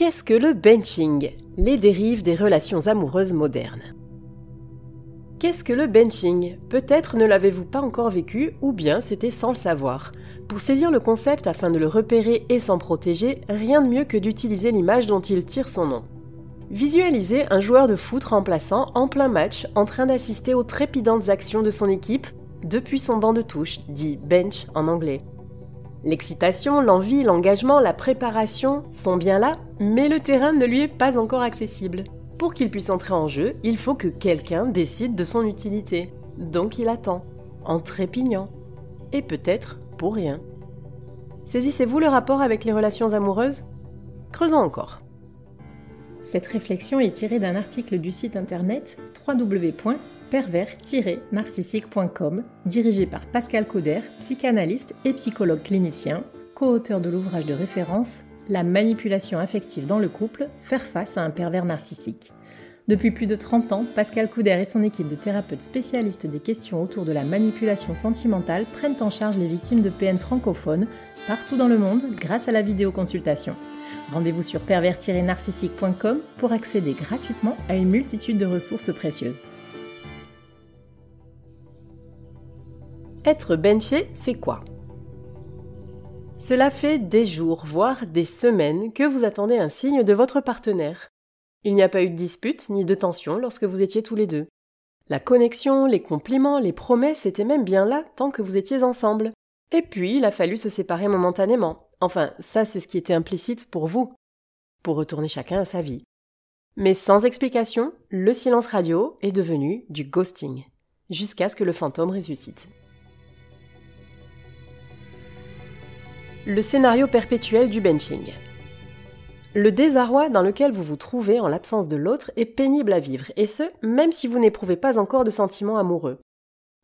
Qu'est-ce que le benching? Les dérives des relations amoureuses modernes. Qu'est-ce que le benching? Peut-être ne l'avez-vous pas encore vécu, ou bien c'était sans le savoir. Pour saisir le concept afin de le repérer et s'en protéger, rien de mieux que d'utiliser l'image dont il tire son nom. Visualisez un joueur de foot remplaçant en plein match en train d'assister aux trépidantes actions de son équipe depuis son banc de touche, dit bench en anglais. L'excitation, l'envie, l'engagement, la préparation sont bien là, mais le terrain ne lui est pas encore accessible. Pour qu'il puisse entrer en jeu, il faut que quelqu'un décide de son utilité. Donc il attend, en trépignant. Et peut-être pour rien. Saisissez-vous le rapport avec les relations amoureuses? Creusons encore. Cette réflexion est tirée d'un article du site internet www pervers-narcissique.com, dirigé par Pascal Cauder, psychanalyste et psychologue clinicien, co-auteur de l'ouvrage de référence La manipulation affective dans le couple, faire face à un pervers narcissique. Depuis plus de 30 ans, Pascal Couder et son équipe de thérapeutes spécialistes des questions autour de la manipulation sentimentale prennent en charge les victimes de PN francophones partout dans le monde grâce à la vidéoconsultation. Rendez-vous sur pervers-narcissique.com pour accéder gratuitement à une multitude de ressources précieuses. Être benché, c'est quoi? Cela fait des jours, voire des semaines que vous attendez un signe de votre partenaire. Il n'y a pas eu de dispute ni de tension lorsque vous étiez tous les deux. La connexion, les compliments, les promesses étaient même bien là tant que vous étiez ensemble. Et puis, il a fallu se séparer momentanément. Enfin, ça c'est ce qui était implicite pour vous. Pour retourner chacun à sa vie. Mais sans explication, le silence radio est devenu du ghosting. Jusqu'à ce que le fantôme ressuscite. Le scénario perpétuel du benching. Le désarroi dans lequel vous vous trouvez en l'absence de l'autre est pénible à vivre, et ce, même si vous n'éprouvez pas encore de sentiments amoureux.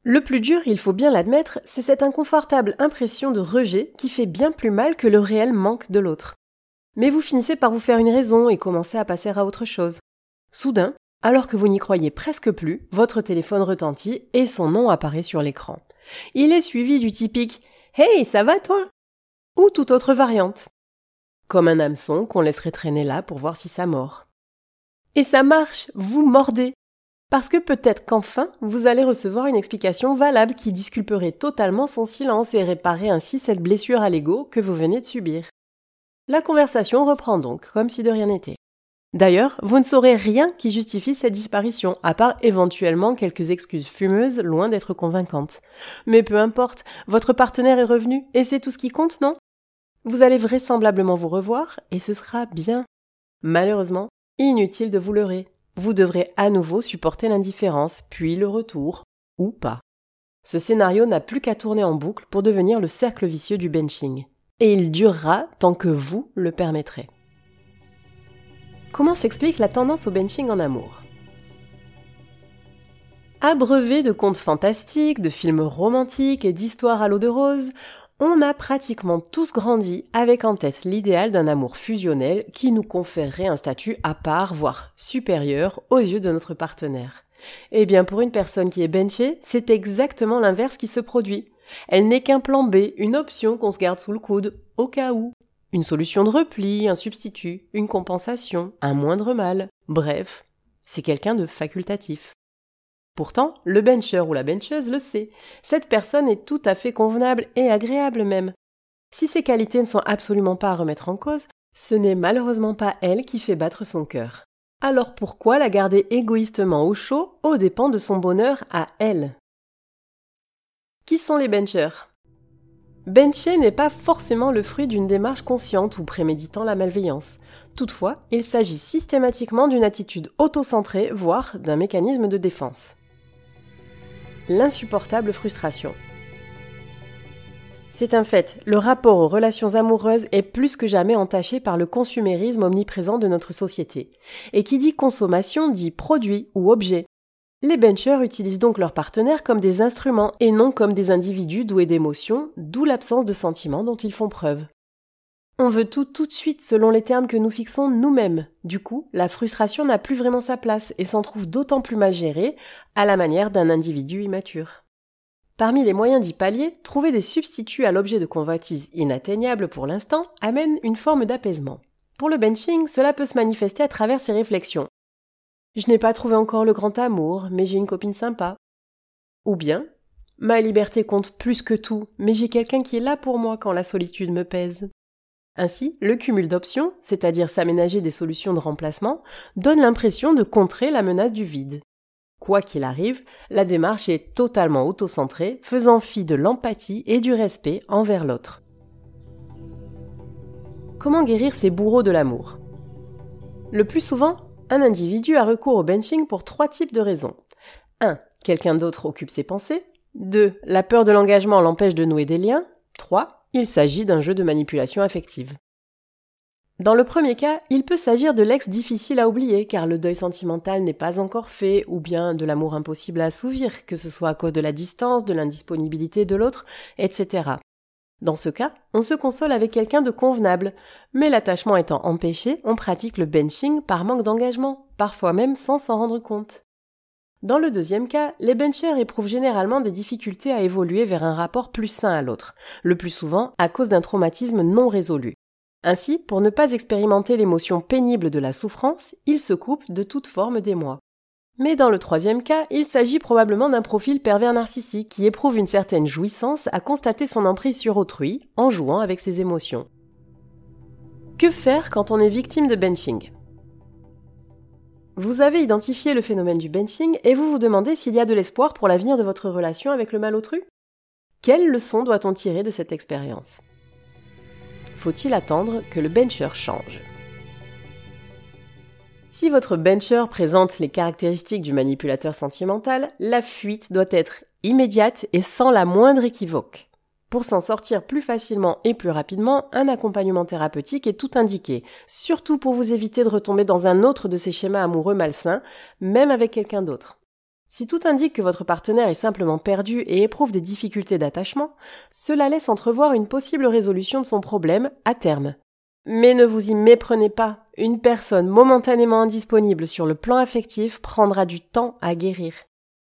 Le plus dur, il faut bien l'admettre, c'est cette inconfortable impression de rejet qui fait bien plus mal que le réel manque de l'autre. Mais vous finissez par vous faire une raison et commencez à passer à autre chose. Soudain, alors que vous n'y croyez presque plus, votre téléphone retentit et son nom apparaît sur l'écran. Il est suivi du typique Hey, ça va toi? Ou toute autre variante. Comme un hameçon qu'on laisserait traîner là pour voir si ça mord. Et ça marche, vous mordez. Parce que peut-être qu'enfin, vous allez recevoir une explication valable qui disculperait totalement son silence et réparer ainsi cette blessure à l'ego que vous venez de subir. La conversation reprend donc, comme si de rien n'était. D'ailleurs, vous ne saurez rien qui justifie cette disparition, à part éventuellement quelques excuses fumeuses loin d'être convaincantes. Mais peu importe, votre partenaire est revenu, et c'est tout ce qui compte, non? Vous allez vraisemblablement vous revoir et ce sera bien. Malheureusement, inutile de vous leurrer. Vous devrez à nouveau supporter l'indifférence, puis le retour, ou pas. Ce scénario n'a plus qu'à tourner en boucle pour devenir le cercle vicieux du benching. Et il durera tant que vous le permettrez. Comment s'explique la tendance au benching en amour? Abreuvé de contes fantastiques, de films romantiques et d'histoires à l'eau de rose, on a pratiquement tous grandi avec en tête l'idéal d'un amour fusionnel qui nous conférerait un statut à part, voire supérieur aux yeux de notre partenaire. Eh bien, pour une personne qui est benchée, c'est exactement l'inverse qui se produit. Elle n'est qu'un plan B, une option qu'on se garde sous le coude, au cas où. Une solution de repli, un substitut, une compensation, un moindre mal. Bref, c'est quelqu'un de facultatif. Pourtant, le bencher ou la bencheuse le sait. Cette personne est tout à fait convenable et agréable même. Si ses qualités ne sont absolument pas à remettre en cause, ce n'est malheureusement pas elle qui fait battre son cœur. Alors pourquoi la garder égoïstement au chaud aux dépens de son bonheur à elle? Qui sont les benchers? Bencher n'est pas forcément le fruit d'une démarche consciente ou préméditant la malveillance. Toutefois, il s'agit systématiquement d'une attitude autocentrée, voire d'un mécanisme de défense l'insupportable frustration. C'est un fait, le rapport aux relations amoureuses est plus que jamais entaché par le consumérisme omniprésent de notre société. Et qui dit consommation dit produit ou objet. Les benchers utilisent donc leurs partenaires comme des instruments et non comme des individus doués d'émotions, d'où l'absence de sentiments dont ils font preuve. On veut tout tout de suite selon les termes que nous fixons nous-mêmes. Du coup, la frustration n'a plus vraiment sa place et s'en trouve d'autant plus mal gérée à la manière d'un individu immature. Parmi les moyens d'y pallier, trouver des substituts à l'objet de convoitise inatteignable pour l'instant amène une forme d'apaisement. Pour le benching, cela peut se manifester à travers ces réflexions. Je n'ai pas trouvé encore le grand amour, mais j'ai une copine sympa. Ou bien, ma liberté compte plus que tout, mais j'ai quelqu'un qui est là pour moi quand la solitude me pèse. Ainsi, le cumul d'options, c'est-à-dire s'aménager des solutions de remplacement, donne l'impression de contrer la menace du vide. Quoi qu'il arrive, la démarche est totalement autocentrée, faisant fi de l'empathie et du respect envers l'autre. Comment guérir ces bourreaux de l'amour? Le plus souvent, un individu a recours au benching pour trois types de raisons. 1. Quelqu'un d'autre occupe ses pensées. 2. La peur de l'engagement l'empêche de nouer des liens. 3. Il s'agit d'un jeu de manipulation affective. Dans le premier cas, il peut s'agir de l'ex difficile à oublier car le deuil sentimental n'est pas encore fait ou bien de l'amour impossible à assouvir, que ce soit à cause de la distance, de l'indisponibilité de l'autre, etc. Dans ce cas, on se console avec quelqu'un de convenable, mais l'attachement étant empêché, on pratique le benching par manque d'engagement, parfois même sans s'en rendre compte. Dans le deuxième cas, les benchers éprouvent généralement des difficultés à évoluer vers un rapport plus sain à l'autre, le plus souvent à cause d'un traumatisme non résolu. Ainsi, pour ne pas expérimenter l'émotion pénible de la souffrance, il se coupe de toute forme d'émoi. Mais dans le troisième cas, il s'agit probablement d'un profil pervers narcissique qui éprouve une certaine jouissance à constater son emprise sur autrui en jouant avec ses émotions. Que faire quand on est victime de benching? Vous avez identifié le phénomène du benching et vous vous demandez s'il y a de l'espoir pour l'avenir de votre relation avec le malotru Quelle leçon doit-on tirer de cette expérience? Faut-il attendre que le bencher change? Si votre bencher présente les caractéristiques du manipulateur sentimental, la fuite doit être immédiate et sans la moindre équivoque. Pour s'en sortir plus facilement et plus rapidement, un accompagnement thérapeutique est tout indiqué, surtout pour vous éviter de retomber dans un autre de ces schémas amoureux malsains, même avec quelqu'un d'autre. Si tout indique que votre partenaire est simplement perdu et éprouve des difficultés d'attachement, cela laisse entrevoir une possible résolution de son problème à terme. Mais ne vous y méprenez pas, une personne momentanément indisponible sur le plan affectif prendra du temps à guérir.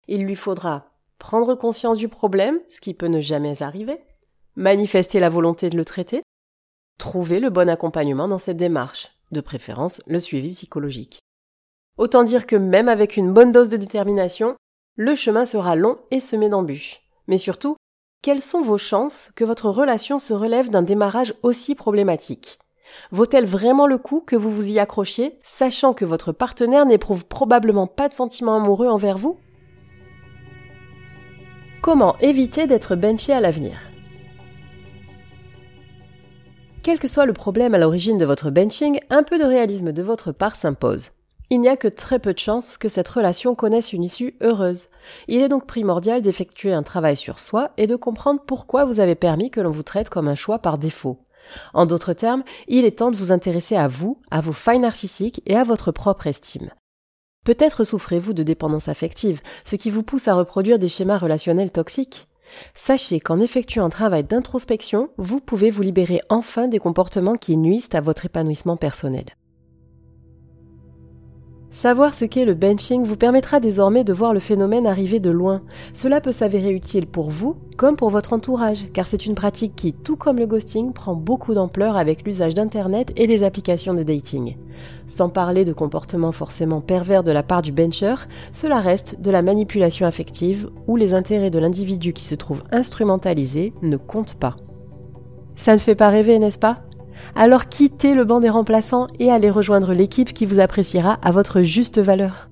Il lui faudra prendre conscience du problème, ce qui peut ne jamais arriver, manifester la volonté de le traiter, trouver le bon accompagnement dans cette démarche, de préférence le suivi psychologique. Autant dire que même avec une bonne dose de détermination, le chemin sera long et semé d'embûches. Mais surtout, quelles sont vos chances que votre relation se relève d'un démarrage aussi problématique? Vaut-elle vraiment le coup que vous vous y accrochiez, sachant que votre partenaire n'éprouve probablement pas de sentiments amoureux envers vous? Comment éviter d'être benché à l'avenir Quel que soit le problème à l'origine de votre benching, un peu de réalisme de votre part s'impose. Il n'y a que très peu de chances que cette relation connaisse une issue heureuse. Il est donc primordial d'effectuer un travail sur soi et de comprendre pourquoi vous avez permis que l'on vous traite comme un choix par défaut. En d'autres termes, il est temps de vous intéresser à vous, à vos failles narcissiques et à votre propre estime. Peut-être souffrez-vous de dépendance affective, ce qui vous pousse à reproduire des schémas relationnels toxiques. Sachez qu'en effectuant un travail d'introspection, vous pouvez vous libérer enfin des comportements qui nuisent à votre épanouissement personnel. Savoir ce qu'est le benching vous permettra désormais de voir le phénomène arriver de loin. Cela peut s'avérer utile pour vous comme pour votre entourage, car c'est une pratique qui, tout comme le ghosting, prend beaucoup d'ampleur avec l'usage d'Internet et des applications de dating. Sans parler de comportements forcément pervers de la part du bencher, cela reste de la manipulation affective où les intérêts de l'individu qui se trouve instrumentalisé ne comptent pas. Ça ne fait pas rêver, n'est-ce pas? Alors quittez le banc des remplaçants et allez rejoindre l'équipe qui vous appréciera à votre juste valeur.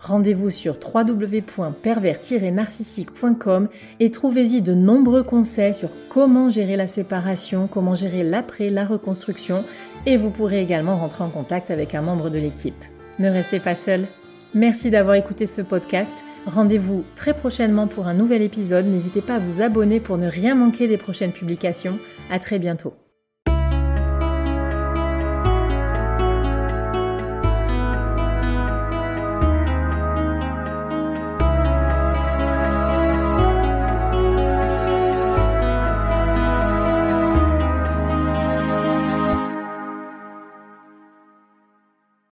Rendez-vous sur www.pervers-narcissique.com et trouvez-y de nombreux conseils sur comment gérer la séparation, comment gérer l'après, la reconstruction et vous pourrez également rentrer en contact avec un membre de l'équipe. Ne restez pas seul. Merci d'avoir écouté ce podcast. Rendez-vous très prochainement pour un nouvel épisode. N'hésitez pas à vous abonner pour ne rien manquer des prochaines publications. À très bientôt.